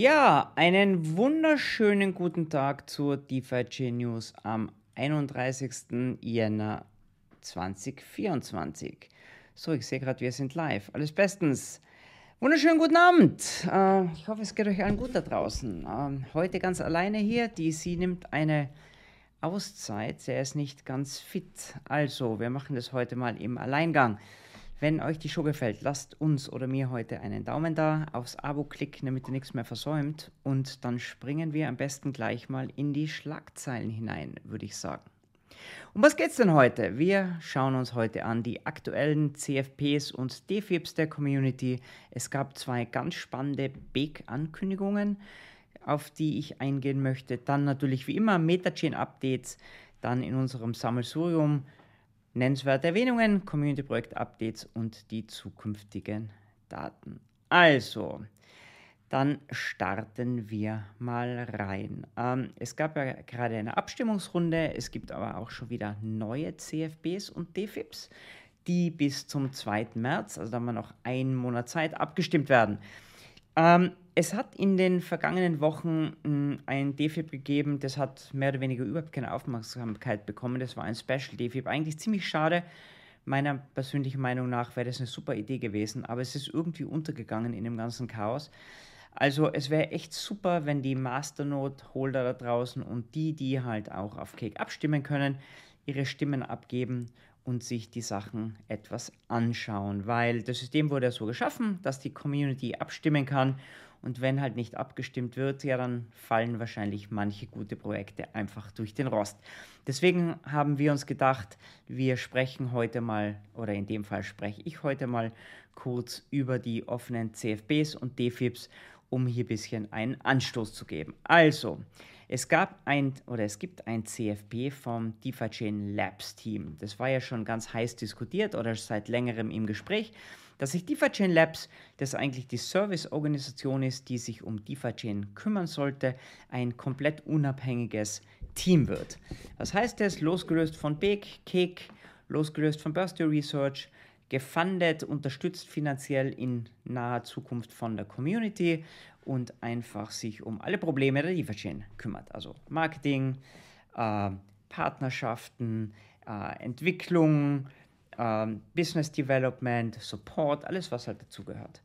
Ja, einen wunderschönen guten Tag zur DeFi News am 31. Jänner 2024. So, ich sehe gerade, wir sind live. Alles bestens. Wunderschönen guten Abend. Äh, ich hoffe, es geht euch allen gut da draußen. Ähm, heute ganz alleine hier. Die sie nimmt eine Auszeit. Sie ist nicht ganz fit. Also, wir machen das heute mal im Alleingang. Wenn euch die Show gefällt, lasst uns oder mir heute einen Daumen da, aufs Abo klicken, damit ihr nichts mehr versäumt. Und dann springen wir am besten gleich mal in die Schlagzeilen hinein, würde ich sagen. Um was geht's denn heute? Wir schauen uns heute an die aktuellen CFPs und DFIPs der Community. Es gab zwei ganz spannende Big-Ankündigungen, auf die ich eingehen möchte. Dann natürlich wie immer Metachain-Updates, dann in unserem Sammelsurium nennenswerte Erwähnungen, Community-Projekt-Updates und die zukünftigen Daten. Also, dann starten wir mal rein. Ähm, es gab ja gerade eine Abstimmungsrunde, es gibt aber auch schon wieder neue CFBs und DFIPs, die bis zum 2. März, also da haben wir noch einen Monat Zeit, abgestimmt werden. Ähm, es hat in den vergangenen Wochen hm, ein DFIB gegeben, das hat mehr oder weniger überhaupt keine Aufmerksamkeit bekommen. Das war ein Special DFIB. Eigentlich ziemlich schade. Meiner persönlichen Meinung nach wäre das eine super Idee gewesen, aber es ist irgendwie untergegangen in dem ganzen Chaos. Also es wäre echt super, wenn die Masternode-Holder da draußen und die, die halt auch auf Cake abstimmen können, ihre Stimmen abgeben und sich die Sachen etwas anschauen, weil das System wurde ja so geschaffen, dass die Community abstimmen kann und wenn halt nicht abgestimmt wird, ja, dann fallen wahrscheinlich manche gute Projekte einfach durch den Rost. Deswegen haben wir uns gedacht, wir sprechen heute mal, oder in dem Fall spreche ich heute mal kurz über die offenen CFBs und DFIBs, um hier ein bisschen einen Anstoß zu geben. Also, es gab ein oder es gibt ein CFP vom DeFi Chain Labs Team. Das war ja schon ganz heiß diskutiert oder seit längerem im Gespräch, dass sich DeFi Chain Labs, das eigentlich die Serviceorganisation ist, die sich um DeFi Chain kümmern sollte, ein komplett unabhängiges Team wird. Was heißt das? Losgelöst von Big, Cake, losgelöst von Birthday Research, gefundet, unterstützt finanziell in naher Zukunft von der Community und einfach sich um alle Probleme der Lieferchain kümmert. Also Marketing, äh, Partnerschaften, äh, Entwicklung, äh, Business Development, Support, alles was halt dazugehört.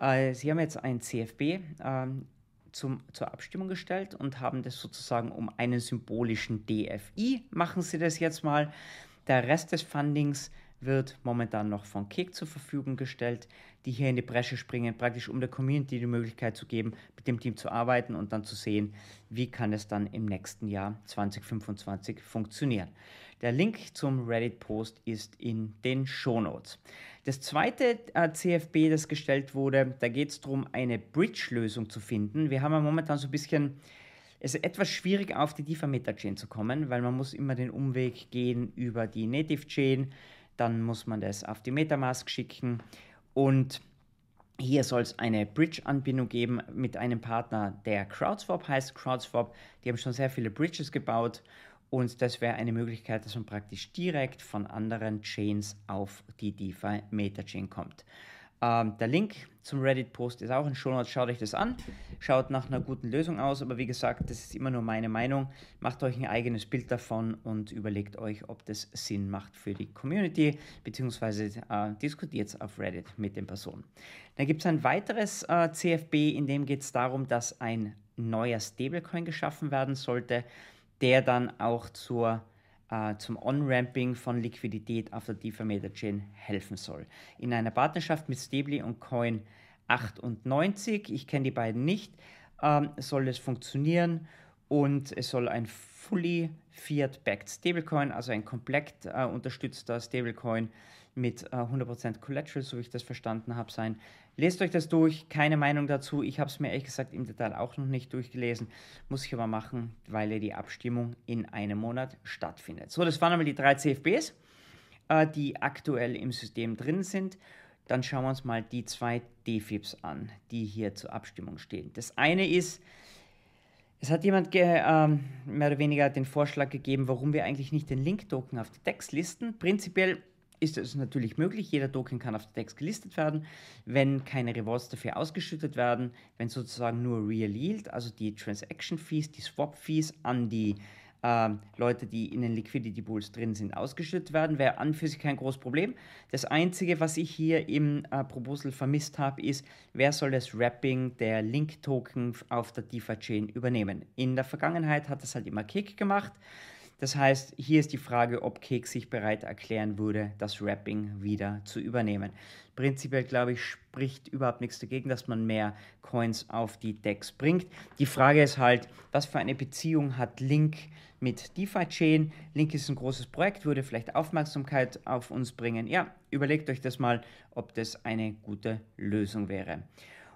Äh, sie haben jetzt ein CFB ähm, zum, zur Abstimmung gestellt und haben das sozusagen um einen symbolischen DFI, machen sie das jetzt mal. Der Rest des Fundings wird momentan noch von Kick zur Verfügung gestellt, die hier in die Bresche springen, praktisch um der Community die Möglichkeit zu geben, mit dem Team zu arbeiten und dann zu sehen, wie kann es dann im nächsten Jahr 2025 funktionieren. Der Link zum Reddit-Post ist in den Shownotes. Das zweite äh, CFB, das gestellt wurde, da geht es darum, eine Bridge-Lösung zu finden. Wir haben ja momentan so ein bisschen es ist etwas schwierig, auf die DeFi Meta-Chain zu kommen, weil man muss immer den Umweg gehen über die Native-Chain dann muss man das auf die Metamask schicken und hier soll es eine Bridge-Anbindung geben mit einem Partner, der CrowdSwap heißt. CrowdSwap, die haben schon sehr viele Bridges gebaut und das wäre eine Möglichkeit, dass man praktisch direkt von anderen Chains auf die DeFi Meta-Chain kommt. Ähm, der Link zum Reddit-Post ist auch in Show Notes. Schaut euch das an. Schaut nach einer guten Lösung aus. Aber wie gesagt, das ist immer nur meine Meinung. Macht euch ein eigenes Bild davon und überlegt euch, ob das Sinn macht für die Community, beziehungsweise äh, diskutiert es auf Reddit mit den Personen. Dann gibt es ein weiteres äh, CFB, in dem geht es darum, dass ein neuer Stablecoin geschaffen werden sollte, der dann auch zur äh, zum On-Ramping von Liquidität auf der DeFi Chain helfen soll. In einer Partnerschaft mit Stably und Coin 98, ich kenne die beiden nicht, ähm, soll es funktionieren und es soll ein fully Fiat-backed Stablecoin, also ein komplett äh, unterstützter Stablecoin mit äh, 100% Collateral, so wie ich das verstanden habe, sein. Lest euch das durch, keine Meinung dazu. Ich habe es mir ehrlich gesagt im Detail auch noch nicht durchgelesen. Muss ich aber machen, weil ja die Abstimmung in einem Monat stattfindet. So, das waren einmal die drei CFBs, äh, die aktuell im System drin sind. Dann schauen wir uns mal die zwei DFIBs an, die hier zur Abstimmung stehen. Das eine ist, es hat jemand ähm, mehr oder weniger den Vorschlag gegeben, warum wir eigentlich nicht den Link-Token auf die Text listen. Prinzipiell ist es natürlich möglich. Jeder Token kann auf der DEX gelistet werden, wenn keine Rewards dafür ausgeschüttet werden, wenn sozusagen nur Real Yield, also die Transaction Fees, die Swap Fees an die äh, Leute, die in den Liquidity Pools drin sind, ausgeschüttet werden, wäre an für sich kein großes Problem. Das Einzige, was ich hier im äh, Proposal vermisst habe, ist, wer soll das Wrapping der Link-Token auf der DeFi-Chain übernehmen. In der Vergangenheit hat das halt immer Kick gemacht. Das heißt, hier ist die Frage, ob Cake sich bereit erklären würde, das Wrapping wieder zu übernehmen. Prinzipiell, glaube ich, spricht überhaupt nichts dagegen, dass man mehr Coins auf die Decks bringt. Die Frage ist halt, was für eine Beziehung hat Link mit DeFi Chain? Link ist ein großes Projekt, würde vielleicht Aufmerksamkeit auf uns bringen. Ja, überlegt euch das mal, ob das eine gute Lösung wäre.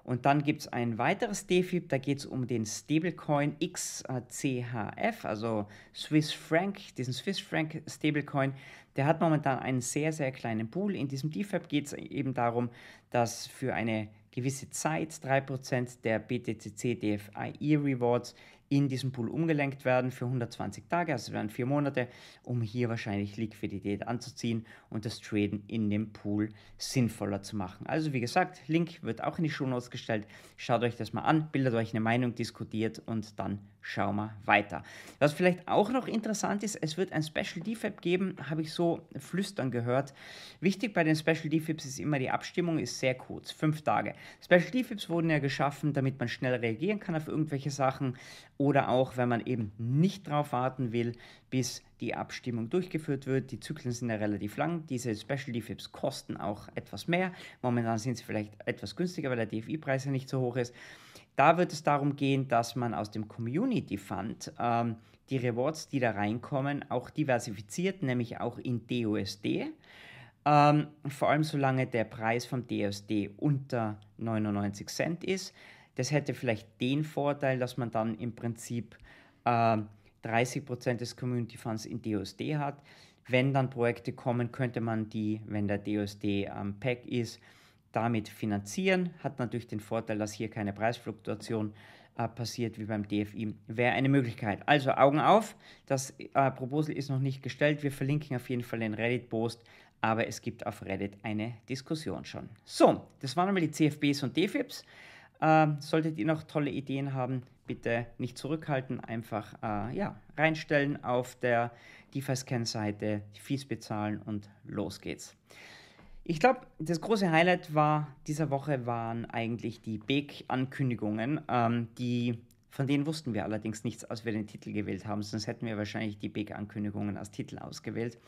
Und dann gibt es ein weiteres DeFib, da geht es um den Stablecoin XCHF, also Swiss Franc, diesen Swiss Franc Stablecoin. Der hat momentan einen sehr, sehr kleinen Pool. In diesem DeFib geht es eben darum, dass für eine gewisse Zeit 3% der BTCC DFI Rewards in diesem Pool umgelenkt werden für 120 Tage, also wären vier Monate, um hier wahrscheinlich Liquidität anzuziehen und das Traden in dem Pool sinnvoller zu machen. Also wie gesagt, Link wird auch in die Show Notes gestellt. Schaut euch das mal an, bildet euch eine Meinung, diskutiert und dann schauen wir weiter. Was vielleicht auch noch interessant ist, es wird ein Special DFAB geben, habe ich so flüstern gehört. Wichtig bei den Special DFIBs ist immer, die Abstimmung ist sehr kurz, fünf Tage. Special DFIBs wurden ja geschaffen, damit man schnell reagieren kann auf irgendwelche Sachen oder auch, wenn man eben nicht darauf warten will, bis die Abstimmung durchgeführt wird. Die Zyklen sind ja relativ lang. Diese Special DFIBs kosten auch etwas mehr. Momentan sind sie vielleicht etwas günstiger, weil der DFI-Preis ja nicht so hoch ist. Da wird es darum gehen, dass man aus dem Community Fund ähm, die Rewards, die da reinkommen, auch diversifiziert, nämlich auch in DUSD. Ähm, vor allem solange der Preis vom DUSD unter 99 Cent ist. Das hätte vielleicht den Vorteil, dass man dann im Prinzip äh, 30% des Community Funds in DUSD hat. Wenn dann Projekte kommen, könnte man die, wenn der DUSD am Pack ist, damit finanzieren. Hat natürlich den Vorteil, dass hier keine Preisfluktuation äh, passiert wie beim DFI. Wäre eine Möglichkeit. Also Augen auf, das äh, Proposal ist noch nicht gestellt. Wir verlinken auf jeden Fall den Reddit-Post, aber es gibt auf Reddit eine Diskussion schon. So, das waren einmal die CFBs und DFIBs. Äh, solltet ihr noch tolle Ideen haben, bitte nicht zurückhalten, einfach äh, ja, reinstellen auf der DeFi-Scan-Seite, die Fees bezahlen und los geht's. Ich glaube, das große Highlight war dieser Woche waren eigentlich die Beek-Ankündigungen, ähm, von denen wussten wir allerdings nichts, als wir den Titel gewählt haben, sonst hätten wir wahrscheinlich die Beek-Ankündigungen als Titel ausgewählt.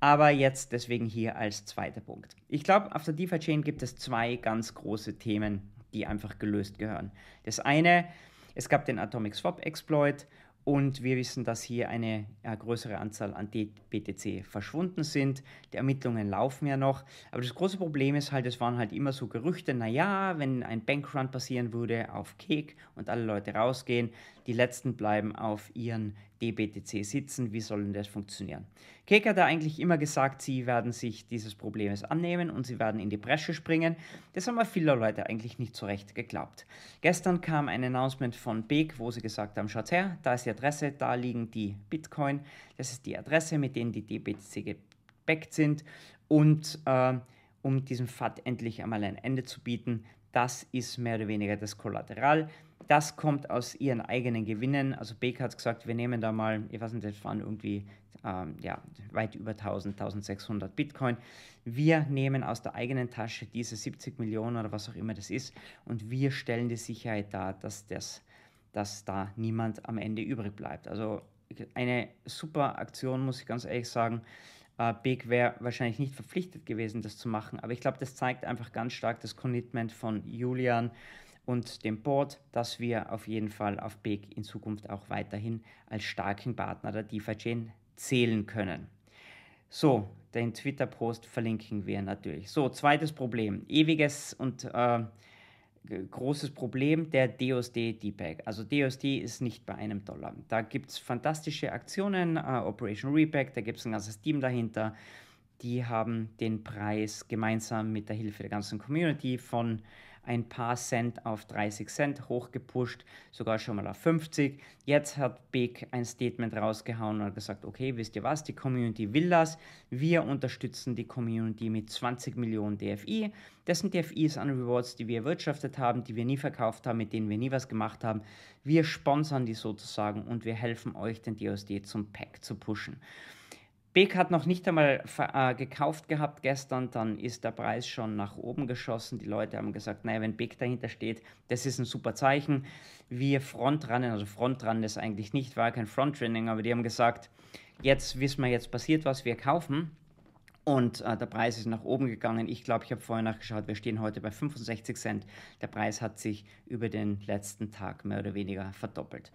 Aber jetzt deswegen hier als zweiter Punkt. Ich glaube, auf der DeFi-Chain gibt es zwei ganz große Themen, die einfach gelöst gehören. Das eine, es gab den Atomic Swap Exploit und wir wissen, dass hier eine größere Anzahl an BTC verschwunden sind. Die Ermittlungen laufen ja noch. Aber das große Problem ist halt, es waren halt immer so Gerüchte, naja, wenn ein Bankrun passieren würde auf Cake und alle Leute rausgehen, die letzten bleiben auf ihren DBTC sitzen. Wie soll denn das funktionieren? Cake hat da eigentlich immer gesagt, sie werden sich dieses Problems annehmen und sie werden in die Bresche springen. Das haben aber viele Leute eigentlich nicht so recht geglaubt. Gestern kam ein Announcement von Beek, wo sie gesagt haben, schaut her, da ist die Adresse, da liegen die Bitcoin. Das ist die Adresse, mit denen die DBTC gebackt sind. Und äh, um diesem FAT endlich einmal ein Ende zu bieten, das ist mehr oder weniger das Kollateral. Das kommt aus ihren eigenen Gewinnen. Also Beek hat gesagt, wir nehmen da mal, ich weiß nicht, das waren irgendwie ähm, ja, weit über 1000, 1600 Bitcoin. Wir nehmen aus der eigenen Tasche diese 70 Millionen oder was auch immer das ist und wir stellen die Sicherheit dar, dass, das, dass da niemand am Ende übrig bleibt. Also eine super Aktion, muss ich ganz ehrlich sagen. Äh, Big wäre wahrscheinlich nicht verpflichtet gewesen, das zu machen, aber ich glaube, das zeigt einfach ganz stark das Commitment von Julian und dem Board, dass wir auf jeden Fall auf Big in Zukunft auch weiterhin als starken Partner der DeFi-Chain zählen können. So, den Twitter-Post verlinken wir natürlich. So, zweites Problem. Ewiges und äh, großes Problem der DOSD DPEG. Also DOSD ist nicht bei einem Dollar. Da gibt es fantastische Aktionen, äh, Operation Repack, da gibt es ein ganzes Team dahinter. Die haben den Preis gemeinsam mit der Hilfe der ganzen Community von ein paar Cent auf 30 Cent hochgepusht, sogar schon mal auf 50. Jetzt hat Big ein Statement rausgehauen und hat gesagt, okay, wisst ihr was, die Community will das. Wir unterstützen die Community mit 20 Millionen DFI. Das sind DFIs an Rewards, die wir erwirtschaftet haben, die wir nie verkauft haben, mit denen wir nie was gemacht haben. Wir sponsern die sozusagen und wir helfen euch, den DOSD zum Pack zu pushen. Beck hat noch nicht einmal äh, gekauft gehabt gestern, dann ist der Preis schon nach oben geschossen. Die Leute haben gesagt, naja, wenn Beck dahinter steht, das ist ein super Zeichen. Wir Frontrannen, also Frontrannen ist eigentlich nicht, war kein Frontrunning, aber die haben gesagt, jetzt wissen wir, jetzt passiert was, wir kaufen. Und äh, der Preis ist nach oben gegangen. Ich glaube, ich habe vorher nachgeschaut, wir stehen heute bei 65 Cent. Der Preis hat sich über den letzten Tag mehr oder weniger verdoppelt.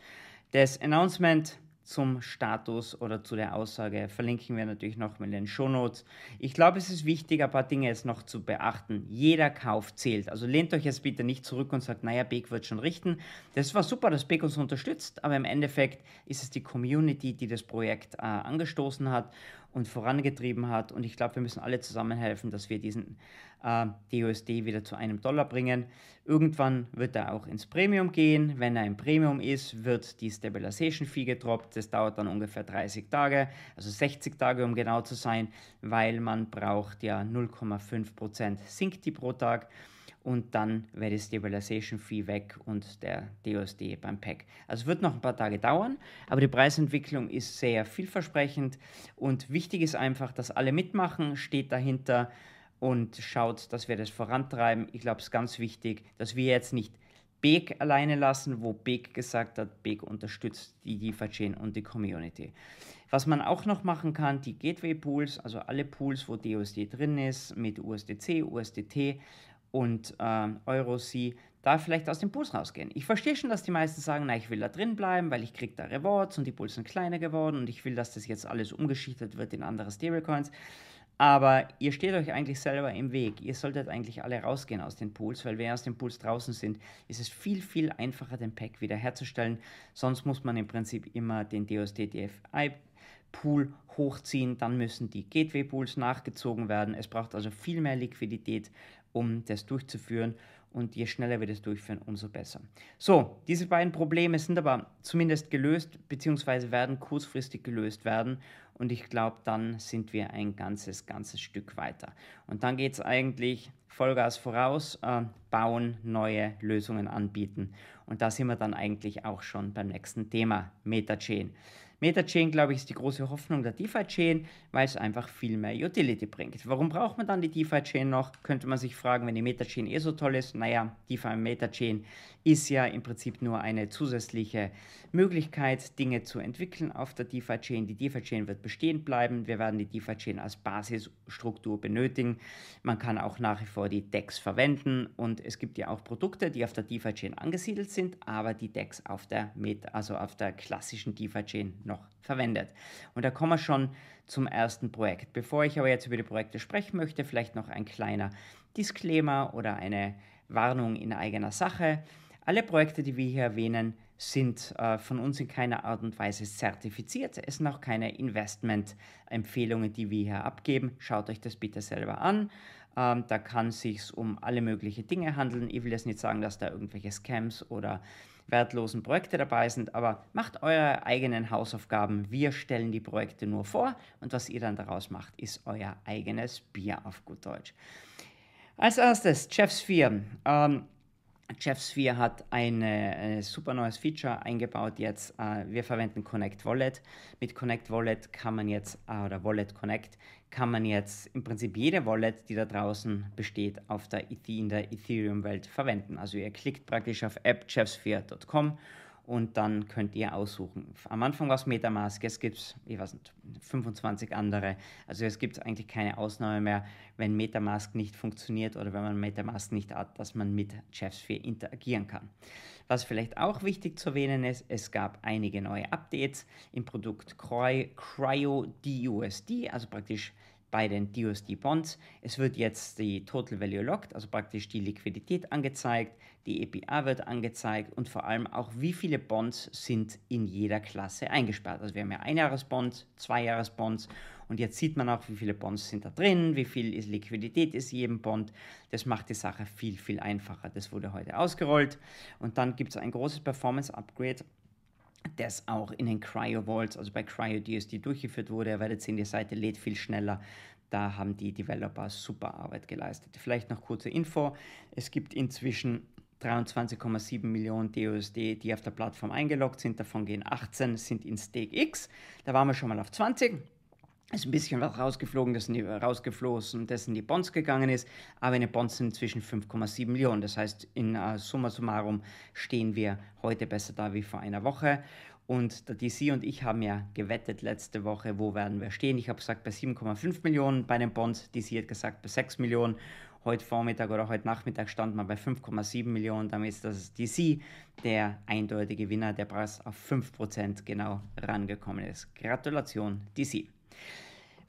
Das Announcement zum Status oder zu der Aussage verlinken wir natürlich noch in den Shownotes. Ich glaube, es ist wichtig, ein paar Dinge jetzt noch zu beachten. Jeder Kauf zählt. Also lehnt euch jetzt bitte nicht zurück und sagt, naja, Beek wird schon richten. Das war super, dass Beek uns unterstützt, aber im Endeffekt ist es die Community, die das Projekt äh, angestoßen hat und vorangetrieben hat. Und ich glaube, wir müssen alle zusammen helfen, dass wir diesen äh, DUSD wieder zu einem Dollar bringen. Irgendwann wird er auch ins Premium gehen. Wenn er im Premium ist, wird die Stabilization Fee gedroppt. Das dauert dann ungefähr 30 Tage, also 60 Tage, um genau zu sein, weil man braucht ja 0,5% sinkt die pro Tag und dann wäre die Stabilization Fee weg und der DOSD beim Pack. Also wird noch ein paar Tage dauern, aber die Preisentwicklung ist sehr vielversprechend und wichtig ist einfach, dass alle mitmachen, steht dahinter und schaut, dass wir das vorantreiben. Ich glaube, es ist ganz wichtig, dass wir jetzt nicht Beek alleine lassen, wo Beek gesagt hat, Beek unterstützt die DeFi-Chain und die Community. Was man auch noch machen kann, die Gateway-Pools, also alle Pools, wo DUSD drin ist, mit USDC, USDT und äh, EuroC da vielleicht aus dem Puls rausgehen. Ich verstehe schon, dass die meisten sagen, na, ich will da drin bleiben, weil ich kriege da Rewards und die Pools sind kleiner geworden und ich will, dass das jetzt alles umgeschichtet wird in andere Stablecoins. Aber ihr steht euch eigentlich selber im Weg. Ihr solltet eigentlich alle rausgehen aus den Pools, weil wenn aus den Pools draußen sind, ist es viel, viel einfacher, den Pack wiederherzustellen. Sonst muss man im Prinzip immer den DOSD DFI Pool hochziehen, dann müssen die Gateway Pools nachgezogen werden. Es braucht also viel mehr Liquidität um das durchzuführen. Und je schneller wir das durchführen, umso besser. So, diese beiden Probleme sind aber zumindest gelöst, beziehungsweise werden kurzfristig gelöst werden. Und ich glaube, dann sind wir ein ganzes, ganzes Stück weiter. Und dann geht es eigentlich Vollgas voraus, äh, bauen, neue Lösungen anbieten. Und da sind wir dann eigentlich auch schon beim nächsten Thema, MetaChain. MetaChain, glaube ich, ist die große Hoffnung der DeFi-Chain, weil es einfach viel mehr Utility bringt. Warum braucht man dann die DeFi-Chain noch? Könnte man sich fragen, wenn die MetaChain eh so toll ist. Naja, DeFi und MetaChain ist ja im Prinzip nur eine zusätzliche Möglichkeit, Dinge zu entwickeln auf der DeFi-Chain. Die DeFi-Chain wird bestehen bleiben. Wir werden die DeFi-Chain als Basisstruktur benötigen. Man kann auch nach wie vor die DEX verwenden und es gibt ja auch Produkte, die auf der DeFi-Chain angesiedelt sind, aber die DEX auf der, Meta, also auf der klassischen DeFi-Chain noch noch verwendet. Und da kommen wir schon zum ersten Projekt. Bevor ich aber jetzt über die Projekte sprechen möchte, vielleicht noch ein kleiner Disclaimer oder eine Warnung in eigener Sache. Alle Projekte, die wir hier erwähnen, sind äh, von uns in keiner Art und Weise zertifiziert. Es sind auch keine Investment-Empfehlungen, die wir hier abgeben. Schaut euch das bitte selber an. Ähm, da kann es sich um alle möglichen Dinge handeln. Ich will jetzt nicht sagen, dass da irgendwelche Scams oder wertlosen Projekte dabei sind, aber macht eure eigenen Hausaufgaben. Wir stellen die Projekte nur vor und was ihr dann daraus macht, ist euer eigenes Bier auf gut Deutsch. Als erstes, Chefsphere. Ähm, Chefsphere hat ein super neues Feature eingebaut jetzt. Äh, wir verwenden Connect Wallet. Mit Connect Wallet kann man jetzt, äh, oder Wallet Connect, kann man jetzt im Prinzip jede Wallet, die da draußen besteht, auf der, in der Ethereum-Welt verwenden. Also ihr klickt praktisch auf appchefsphere.com und dann könnt ihr aussuchen. Am Anfang war es Metamask, jetzt gibt es, ich weiß nicht, 25 andere. Also es gibt eigentlich keine Ausnahme mehr, wenn Metamask nicht funktioniert oder wenn man Metamask nicht hat, dass man mit Chefsphere interagieren kann. Was vielleicht auch wichtig zu erwähnen ist, es gab einige neue Updates im Produkt Cryo DUSD, also praktisch bei den DUSD Bonds. Es wird jetzt die Total Value Locked, also praktisch die Liquidität angezeigt, die EPA wird angezeigt und vor allem auch, wie viele Bonds sind in jeder Klasse eingesperrt. Also wir haben ja Einjahresbonds, Zweijahresbonds Und jetzt sieht man auch, wie viele Bonds sind da drin, wie viel ist Liquidität ist jedem Bond. Das macht die Sache viel, viel einfacher. Das wurde heute ausgerollt. Und dann gibt es ein großes Performance-Upgrade das auch in den Cryo Vaults, also bei CryoDSD durchgeführt wurde. Ihr werdet sehen, die Seite lädt viel schneller. Da haben die Developer super Arbeit geleistet. Vielleicht noch kurze Info. Es gibt inzwischen 23,7 Millionen DUSD, die auf der Plattform eingeloggt sind. Davon gehen 18 sind in Stake X. Da waren wir schon mal auf 20 ist ein bisschen was rausgeflogen, das rausgeflossen, das in die Bonds gegangen ist, aber in den Bonds sind inzwischen 5,7 Millionen. Das heißt, in uh, summa summarum stehen wir heute besser da wie vor einer Woche. Und der DC und ich haben ja gewettet letzte Woche, wo werden wir stehen. Ich habe gesagt bei 7,5 Millionen bei den Bonds, DC hat gesagt bei 6 Millionen. Heute Vormittag oder heute Nachmittag stand man bei 5,7 Millionen. Damit ist das DC der eindeutige Gewinner, der Preis auf 5% genau rangekommen ist. Gratulation, DC.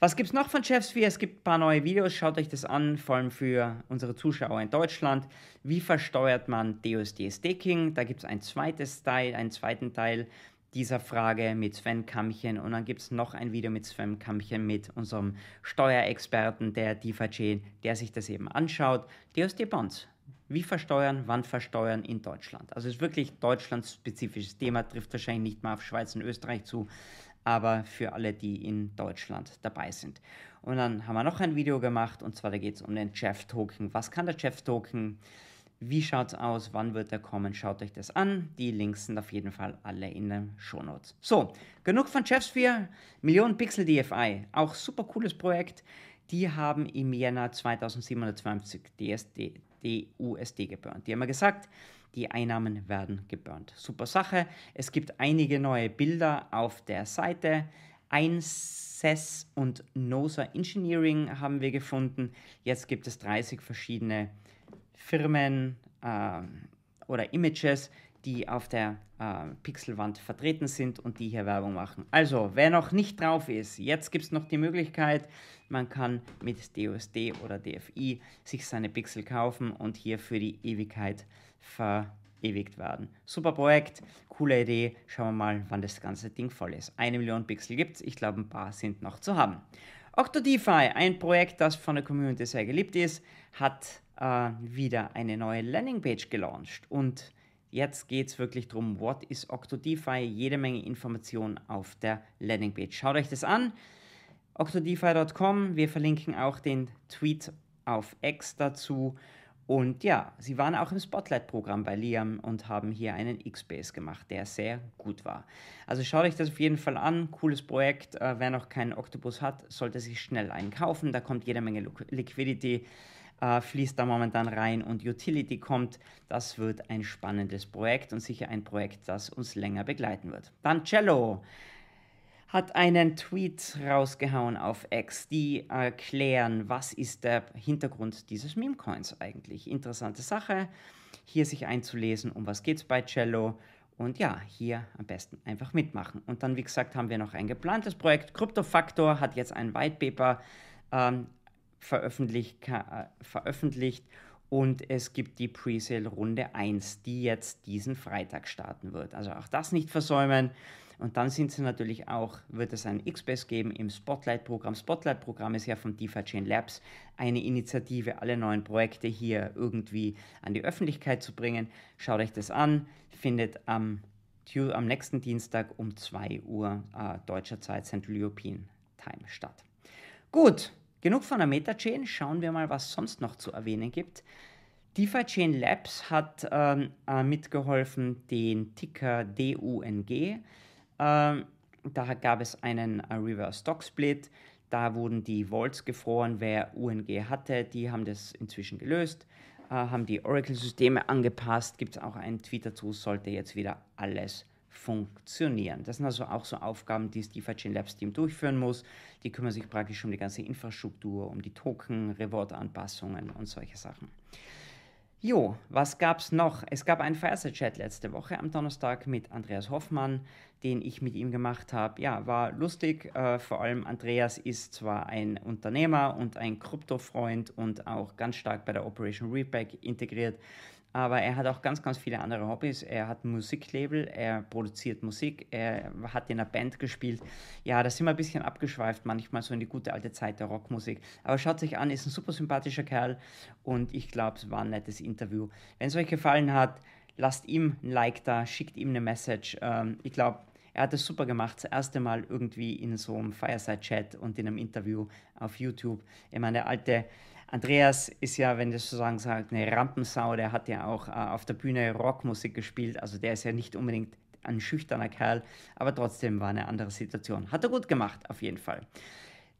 Was gibt es noch von Chefsphere? Es gibt ein paar neue Videos, schaut euch das an, vor allem für unsere Zuschauer in Deutschland. Wie versteuert man DUSD Staking? Da gibt es ein zweites Teil, einen zweiten Teil dieser Frage mit Sven Kammchen und dann gibt es noch ein Video mit Sven Kammchen mit unserem Steuerexperten der DeFi-Chain, der sich das eben anschaut. DUSD Bonds. Wie versteuern, wann versteuern in Deutschland? Also es ist wirklich deutschlandspezifisches Thema, trifft wahrscheinlich nicht mal auf Schweiz und Österreich zu, aber für alle, die in Deutschland dabei sind. Und dann haben wir noch ein Video gemacht und zwar da geht es um den Jeff-Token. Was kann der Jeff-Token? Wie schaut es aus? Wann wird er kommen? Schaut euch das an. Die Links sind auf jeden Fall alle in den Shownotes. So, genug von Chefsphere. Millionen Pixel DFI. Auch super cooles Projekt. Die haben im Jänner 2750 DSD, DUSD geburnt. Die haben wir gesagt, die Einnahmen werden geburnt. Super Sache. Es gibt einige neue Bilder auf der Seite. Ein SES und NOSA Engineering haben wir gefunden. Jetzt gibt es 30 verschiedene Firmen äh, oder Images, die auf der äh, Pixelwand vertreten sind und die hier Werbung machen. Also, wer noch nicht drauf ist, jetzt gibt es noch die Möglichkeit, man kann mit DUSD oder DFI sich seine Pixel kaufen und hier für die Ewigkeit verewigt werden. Super Projekt, coole Idee. Schauen wir mal, wann das ganze Ding voll ist. Eine Million Pixel gibt es, ich glaube, ein paar sind noch zu haben. OctoDeFi, ein Projekt, das von der Community sehr geliebt ist, hat äh, wieder eine neue Landingpage gelauncht und Jetzt geht es wirklich darum, what is OctoDeFi? Jede Menge Informationen auf der Landingpage. Schaut euch das an. OctoDeFi.com. Wir verlinken auch den Tweet auf X dazu. Und ja, sie waren auch im Spotlight-Programm bei Liam und haben hier einen X-Base gemacht, der sehr gut war. Also schaut euch das auf jeden Fall an. Cooles Projekt. Äh, wer noch keinen Octopus hat, sollte sich schnell einen kaufen. Da kommt jede Menge Liquidity, äh, fließt da momentan rein und Utility kommt. Das wird ein spannendes Projekt und sicher ein Projekt, das uns länger begleiten wird. Dann Cello hat einen Tweet rausgehauen auf X, die erklären, was ist der Hintergrund dieses Meme-Coins eigentlich. Interessante Sache, hier sich einzulesen, um was geht es bei Cello. Und ja, hier am besten einfach mitmachen. Und dann, wie gesagt, haben wir noch ein geplantes Projekt. Kryptofaktor hat jetzt ein White Paper ähm, veröffentlicht, äh, veröffentlicht und es gibt die Presale Runde 1, die jetzt diesen Freitag starten wird. Also auch das nicht versäumen. Und dann sind sie natürlich auch, wird es ein XBS geben im Spotlight-Programm. Spotlight-Programm ist ja von DeFi Chain Labs eine Initiative, alle neuen Projekte hier irgendwie an die Öffentlichkeit zu bringen. Schaut euch das an, findet am, am nächsten Dienstag um 2 Uhr äh, deutscher Zeit, Central European Time statt. Gut, Genug von der Meta-Chain, schauen wir mal, was sonst noch zu erwähnen gibt. DeFi Chain Labs hat ähm, äh, mitgeholfen, den Ticker DUNG. Ähm, da gab es einen äh, Reverse Stock Split. Da wurden die Vaults gefroren. Wer UNG hatte, die haben das inzwischen gelöst, äh, haben die Oracle-Systeme angepasst. Gibt es auch einen Tweet dazu, sollte jetzt wieder alles funktionieren. Das sind also auch so Aufgaben, die das DeFi Labs Team durchführen muss. Die kümmern sich praktisch um die ganze Infrastruktur, um die Token, Reward-Anpassungen und solche Sachen. Jo, was gab es noch? Es gab einen Fireside-Chat letzte Woche am Donnerstag mit Andreas Hoffmann, den ich mit ihm gemacht habe. Ja, war lustig. Äh, vor allem Andreas ist zwar ein Unternehmer und ein Kryptofreund und auch ganz stark bei der Operation Repack integriert, aber er hat auch ganz, ganz viele andere Hobbys. Er hat ein Musiklabel, er produziert Musik, er hat in einer Band gespielt. Ja, da sind wir ein bisschen abgeschweift, manchmal so in die gute alte Zeit der Rockmusik. Aber schaut sich an, ist ein super sympathischer Kerl und ich glaube, es war ein nettes Interview. Wenn es euch gefallen hat, lasst ihm ein Like da, schickt ihm eine Message. Ähm, ich glaube, er hat es super gemacht. Das erste Mal irgendwie in so einem Fireside-Chat und in einem Interview auf YouTube. Ich meine, der alte Andreas ist ja, wenn das so sagen sagt, eine Rampensau. Der hat ja auch äh, auf der Bühne Rockmusik gespielt. Also der ist ja nicht unbedingt ein schüchterner Kerl, aber trotzdem war eine andere Situation. Hat er gut gemacht, auf jeden Fall.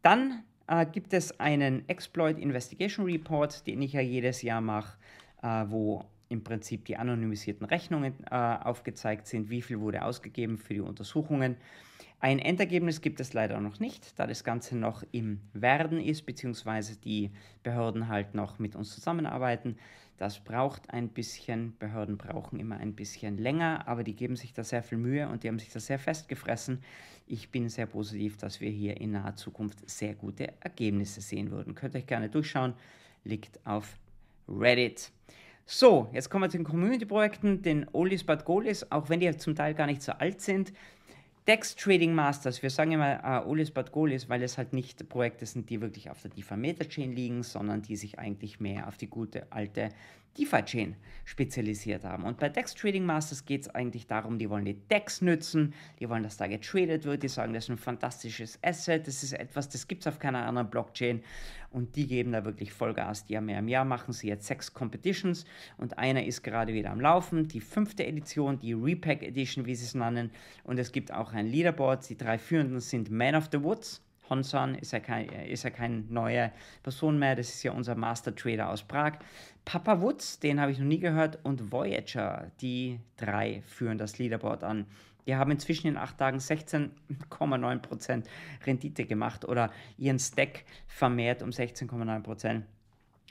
Dann äh, gibt es einen Exploit Investigation Report, den ich ja jedes Jahr mache, äh, wo im Prinzip die anonymisierten Rechnungen äh, aufgezeigt sind, wie viel wurde ausgegeben für die Untersuchungen. Ein Endergebnis gibt es leider noch nicht, da das Ganze noch im Werden ist, beziehungsweise die Behörden halt noch mit uns zusammenarbeiten. Das braucht ein bisschen, Behörden brauchen immer ein bisschen länger, aber die geben sich da sehr viel Mühe und die haben sich da sehr festgefressen. Ich bin sehr positiv, dass wir hier in naher Zukunft sehr gute Ergebnisse sehen würden. Könnt ihr euch gerne durchschauen, liegt auf Reddit. So, jetzt kommen wir zu den Community-Projekten, den Oldies but Goalies, auch wenn die zum Teil gar nicht so alt sind. Dex Trading Masters, wir sagen immer uh, Olis but Goalies, weil es halt nicht Projekte sind, die wirklich auf der DeFi Meta Chain liegen, sondern die sich eigentlich mehr auf die gute alte DeFi-Chain spezialisiert haben. Und bei DEX Trading Masters geht es eigentlich darum, die wollen die DEX nützen, die wollen, dass da getradet wird, die sagen, das ist ein fantastisches Asset, das ist etwas, das gibt es auf keiner anderen Blockchain. Und die geben da wirklich Vollgas. Die haben ja im Jahr machen sie jetzt sechs Competitions. Und einer ist gerade wieder am Laufen, die fünfte Edition, die Repack Edition, wie sie es nennen. Und es gibt auch ein Leaderboard, die drei führenden sind Man of the Woods, Honsan ist ja, kein, ist ja keine neue Person mehr, das ist ja unser Master Trader aus Prag. Papa Woods, den habe ich noch nie gehört, und Voyager, die drei führen das Leaderboard an. Die haben inzwischen in acht Tagen 16,9% Rendite gemacht oder ihren Stack vermehrt um 16,9%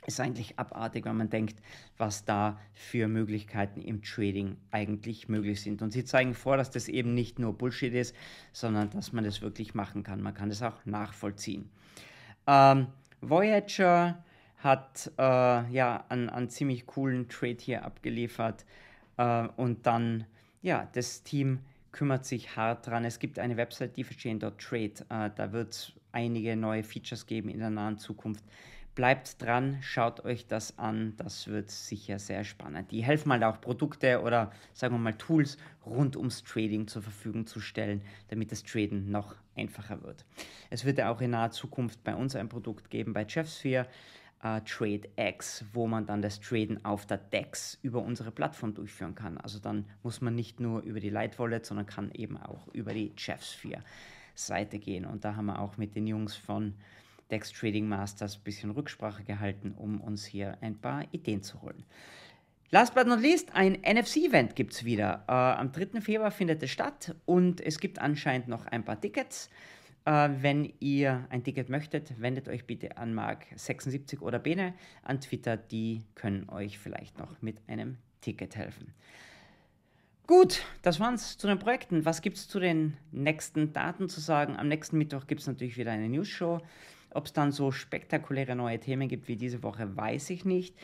ist eigentlich abartig, wenn man denkt, was da für Möglichkeiten im Trading eigentlich möglich sind. Und sie zeigen vor, dass das eben nicht nur Bullshit ist, sondern dass man das wirklich machen kann. Man kann das auch nachvollziehen. Ähm, Voyager hat äh, ja einen, einen, ziemlich coolen Trade hier abgeliefert äh, und dann, ja, das Team kümmert sich hart dran. Es gibt eine Website, DeFiChain.trade, äh, da wird es einige neue Features geben in der nahen Zukunft Bleibt dran, schaut euch das an, das wird sicher sehr spannend. Die helfen halt auch Produkte oder sagen wir mal Tools rund ums Trading zur Verfügung zu stellen, damit das Traden noch einfacher wird. Es wird ja auch in naher Zukunft bei uns ein Produkt geben bei Jeffsphere, äh, TradeX, wo man dann das Traden auf der DEX über unsere Plattform durchführen kann. Also dann muss man nicht nur über die Light Wallet, sondern kann eben auch über die Jeffsphere Seite gehen. Und da haben wir auch mit den Jungs von Dex Trading Masters ein bisschen Rücksprache gehalten, um uns hier ein paar Ideen zu holen. Last but not least, ein NFC-Event gibt es wieder. Äh, am 3. Februar findet es statt und es gibt anscheinend noch ein paar Tickets. Äh, wenn ihr ein Ticket möchtet, wendet euch bitte an Mark76 oder Bene an Twitter. Die können euch vielleicht noch mit einem Ticket helfen. Gut, das war's zu den Projekten. Was gibt es zu den nächsten Daten zu sagen? Am nächsten Mittwoch gibt es natürlich wieder eine News-Show. Ob es dann so spektakuläre neue Themen gibt wie diese Woche, weiß ich nicht.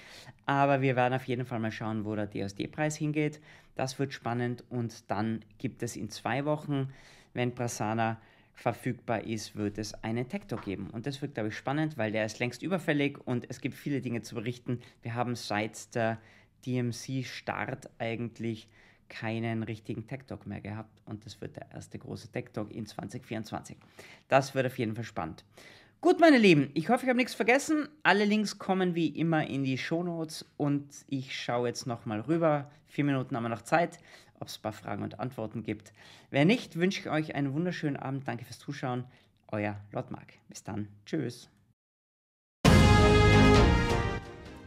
Aber wir werden auf jeden Fall mal schauen, wo der DSD-Preis hingeht. Das wird spannend. Und dann gibt es in zwei Wochen, wenn Prasanna verfügbar ist, wird es einen Tech Talk geben. Und das wird, glaube ich, spannend, weil der ist längst überfällig und es gibt viele Dinge zu berichten. Wir haben seit der DMC-Start eigentlich keinen richtigen Tech Talk mehr gehabt und das wird der erste große Tech Talk in 2024. Das wird auf jeden Fall spannend. Gut, meine Lieben, ich hoffe, ich habe nichts vergessen. Alle Links kommen wie immer in die Show Notes und ich schaue jetzt nochmal rüber. Vier Minuten haben wir noch Zeit, ob es ein paar Fragen und Antworten gibt. Wenn nicht, wünsche ich euch einen wunderschönen Abend. Danke fürs Zuschauen. Euer Lord Mark. Bis dann. Tschüss.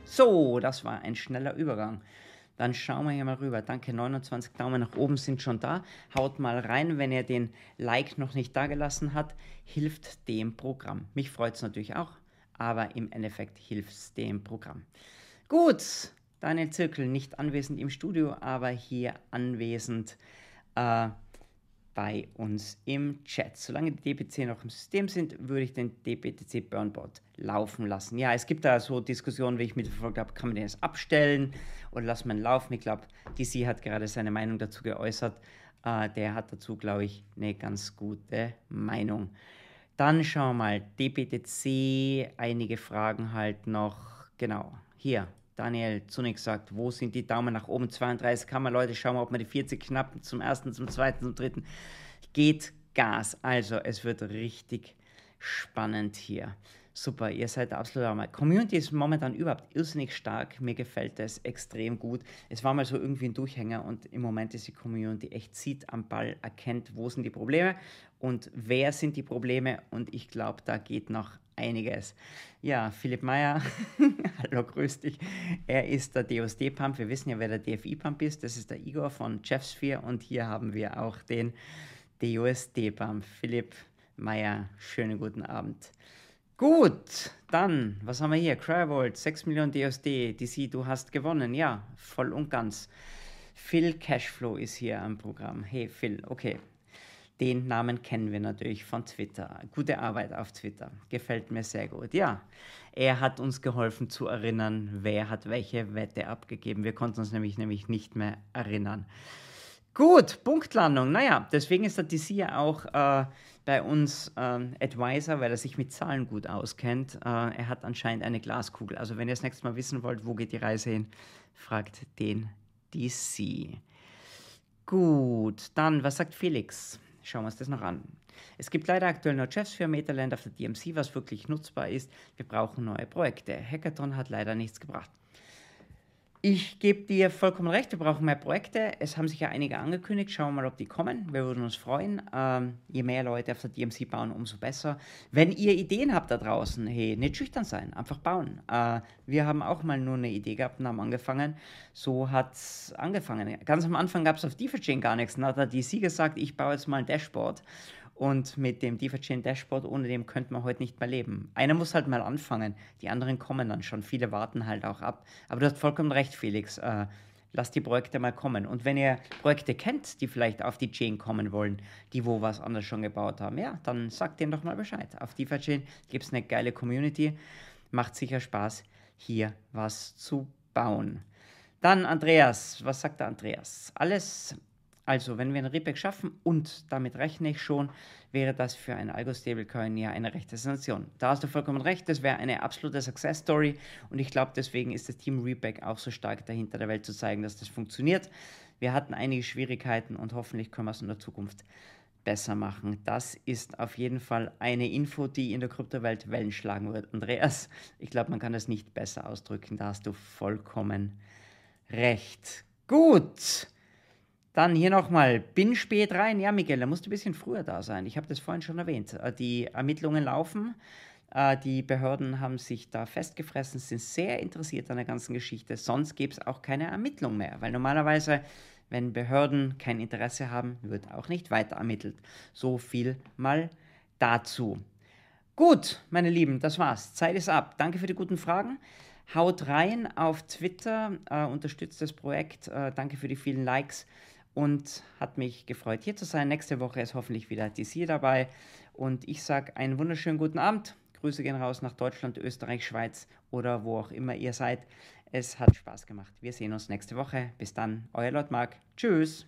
So, das war ein schneller Übergang. Dann schauen wir hier mal rüber. Danke, 29 Daumen nach oben sind schon da. Haut mal rein, wenn ihr den Like noch nicht dagelassen habt. Hilft dem Programm. Mich freut es natürlich auch, aber im Endeffekt hilft es dem Programm. Gut, Daniel Zirkel nicht anwesend im Studio, aber hier anwesend äh, bei uns im Chat. Solange die DPC noch im System sind, würde ich den DPTC Burnbot laufen lassen. Ja, es gibt da so Diskussionen, wie ich mitverfolgt habe, kann man den jetzt abstellen oder wir ihn laufen? Ich glaube, DC hat gerade seine Meinung dazu geäußert. Äh, der hat dazu, glaube ich, eine ganz gute Meinung. Dann schauen wir mal, DPTC, einige Fragen halt noch. Genau, hier, Daniel zunächst sagt, wo sind die Daumen nach oben? 32 kann man, Leute, schauen wir, ob wir die 40 knappen zum ersten, zum zweiten, zum dritten. Geht Gas. Also, es wird richtig spannend hier. Super, ihr seid absolut einmal. Community ist momentan überhaupt irrsinnig stark. Mir gefällt das extrem gut. Es war mal so irgendwie ein Durchhänger und im Moment ist die Community echt zieht am Ball, erkennt, wo sind die Probleme und wer sind die Probleme. Und ich glaube, da geht noch einiges. Ja, Philipp Meyer, hallo, grüß dich. Er ist der DOSD-Pump. Wir wissen ja, wer der DFI-Pump ist. Das ist der Igor von Jeffsphere. Und hier haben wir auch den DOSD-Pump. Philipp Meyer, schönen guten Abend. Gut, dann, was haben wir hier? Cryovolt, 6 Millionen DSD, DC, du hast gewonnen. Ja, voll und ganz. Phil Cashflow ist hier am Programm. Hey Phil, okay. Den Namen kennen wir natürlich von Twitter. Gute Arbeit auf Twitter. Gefällt mir sehr gut. Ja, er hat uns geholfen zu erinnern, wer hat welche Wette abgegeben. Wir konnten uns nämlich, nämlich nicht mehr erinnern. Gut, Punktlandung. Naja, deswegen ist der DC ja auch äh, bei uns ähm, Advisor, weil er sich mit Zahlen gut auskennt. Äh, er hat anscheinend eine Glaskugel. Also wenn ihr das nächste Mal wissen wollt, wo geht die Reise hin, fragt den DC. Gut, dann, was sagt Felix? Schauen wir uns das noch an. Es gibt leider aktuell nur Chefs für Metaland auf der DMC, was wirklich nutzbar ist. Wir brauchen neue Projekte. Hackathon hat leider nichts gebracht. Ich gebe dir vollkommen recht, wir brauchen mehr Projekte. Es haben sich ja einige angekündigt. Schauen wir mal, ob die kommen. Wir würden uns freuen. Ähm, je mehr Leute auf der DMC bauen, umso besser. Wenn ihr Ideen habt da draußen, hey, nicht schüchtern sein, einfach bauen. Äh, wir haben auch mal nur eine Idee gehabt und haben angefangen. So hat es angefangen. Ganz am Anfang gab es auf DeFi gar nichts. Dann hat der DC gesagt, ich baue jetzt mal ein Dashboard. Und mit dem DeFi Dashboard, ohne dem könnte man heute nicht mehr leben. Einer muss halt mal anfangen, die anderen kommen dann schon. Viele warten halt auch ab. Aber du hast vollkommen recht, Felix. Äh, lass die Projekte mal kommen. Und wenn ihr Projekte kennt, die vielleicht auf die Chain kommen wollen, die wo was anderes schon gebaut haben, ja, dann sagt denen doch mal Bescheid. Auf DeFi Chain gibt es eine geile Community. Macht sicher Spaß, hier was zu bauen. Dann Andreas, was sagt der Andreas? Alles also, wenn wir einen Repack schaffen und damit rechne ich schon, wäre das für ein Algo-Stablecoin ja eine rechte Sensation. Da hast du vollkommen recht, das wäre eine absolute Success-Story und ich glaube, deswegen ist das Team Repack auch so stark dahinter, der Welt zu zeigen, dass das funktioniert. Wir hatten einige Schwierigkeiten und hoffentlich können wir es in der Zukunft besser machen. Das ist auf jeden Fall eine Info, die in der Kryptowelt Wellen schlagen wird. Andreas, ich glaube, man kann das nicht besser ausdrücken. Da hast du vollkommen recht. Gut. Dann hier nochmal, bin spät rein. Ja, Miguel, da musst du ein bisschen früher da sein. Ich habe das vorhin schon erwähnt. Äh, die Ermittlungen laufen. Äh, die Behörden haben sich da festgefressen, sind sehr interessiert an der ganzen Geschichte. Sonst gäbe es auch keine Ermittlung mehr, weil normalerweise, wenn Behörden kein Interesse haben, wird auch nicht weiter ermittelt. So viel mal dazu. Gut, meine Lieben, das war's. Zeit ist ab. Danke für die guten Fragen. Haut rein auf Twitter, äh, unterstützt das Projekt. Äh, danke für die vielen Likes und hat mich gefreut, hier zu sein. Nächste Woche ist hoffentlich wieder DC dabei. Und ich sage einen wunderschönen guten Abend. Grüße gehen raus nach Deutschland, Österreich, Schweiz oder wo auch immer ihr seid. Es hat Spaß gemacht. Wir sehen uns nächste Woche. Bis dann, euer Lord Mark. Tschüss.